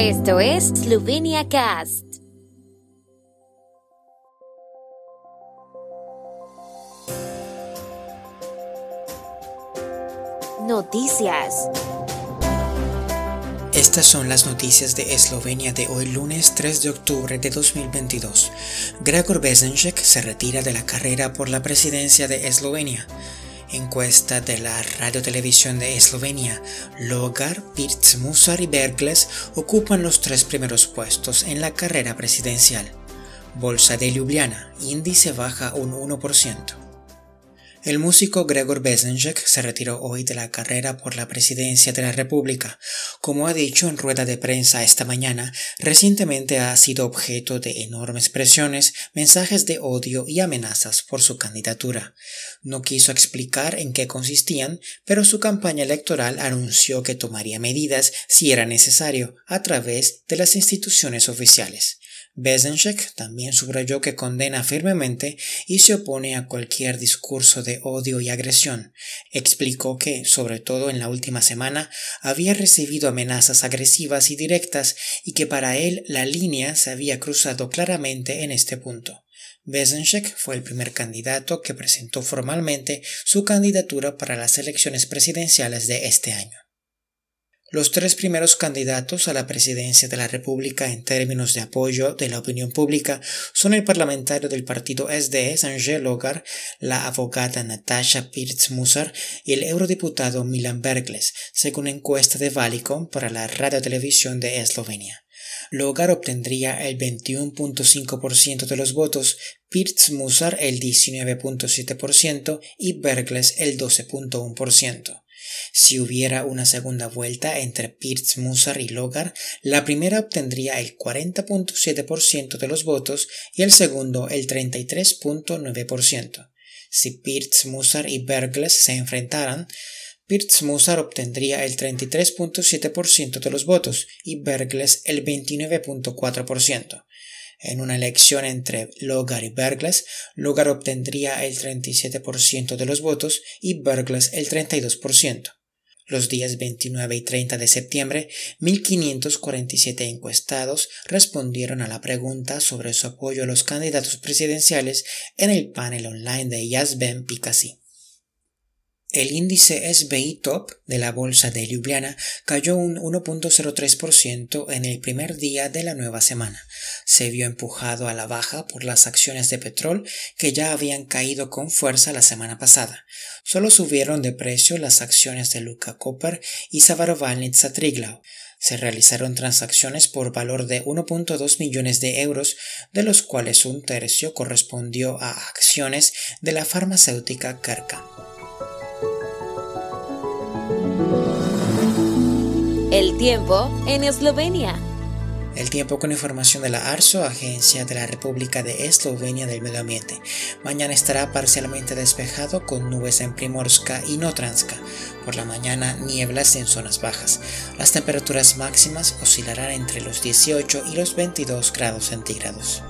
Esto es Slovenia Cast. Noticias. Estas son las noticias de Eslovenia de hoy lunes 3 de octubre de 2022. Gregor Bezenček se retira de la carrera por la presidencia de Eslovenia. Encuesta de la Radio Televisión de Eslovenia, Logar, Pirc Musar y Bergles ocupan los tres primeros puestos en la carrera presidencial. Bolsa de Ljubljana, índice baja un 1%. El músico Gregor Bezenjek se retiró hoy de la carrera por la presidencia de la República. Como ha dicho en rueda de prensa esta mañana, recientemente ha sido objeto de enormes presiones, mensajes de odio y amenazas por su candidatura. No quiso explicar en qué consistían, pero su campaña electoral anunció que tomaría medidas si era necesario a través de las instituciones oficiales. Bezenchek también subrayó que condena firmemente y se opone a cualquier discurso de odio y agresión. Explicó que, sobre todo en la última semana, había recibido amenazas agresivas y directas y que para él la línea se había cruzado claramente en este punto. Bezenchek fue el primer candidato que presentó formalmente su candidatura para las elecciones presidenciales de este año. Los tres primeros candidatos a la presidencia de la República en términos de apoyo de la opinión pública son el parlamentario del partido SDS Angel Logar, la abogada Natasha Pirtz-Musar y el eurodiputado Milan Bergles, según encuesta de Valicom para la radiotelevisión de Eslovenia. Logar obtendría el 21.5% de los votos, Pirtz-Musar el 19.7% y Bergles el 12.1%. Si hubiera una segunda vuelta entre Pirtz Musar y Logar, la primera obtendría el 40.7% de los votos y el segundo el 33.9%. Si Pirtz Musar y Bergles se enfrentaran, Pirtz Musar obtendría el 33.7% de los votos y Bergles el 29.4%. En una elección entre Logar y Bergles, Logar obtendría el 37% de los votos y Bergles el 32%. Los días 29 y 30 de septiembre, 1.547 encuestados respondieron a la pregunta sobre su apoyo a los candidatos presidenciales en el panel online de Yazben Pikasi. El índice SBI Top de la bolsa de Ljubljana cayó un 1.03% en el primer día de la nueva semana. Se vio empujado a la baja por las acciones de petróleo que ya habían caído con fuerza la semana pasada. Solo subieron de precio las acciones de Luka Copper y Savarovalnitsa Triglau. Se realizaron transacciones por valor de 1.2 millones de euros, de los cuales un tercio correspondió a acciones de la farmacéutica Kerka. El tiempo en Eslovenia. El tiempo con información de la ARSO, Agencia de la República de Eslovenia del Medio Ambiente. Mañana estará parcialmente despejado con nubes en Primorska y Notranska. Por la mañana nieblas en zonas bajas. Las temperaturas máximas oscilarán entre los 18 y los 22 grados centígrados.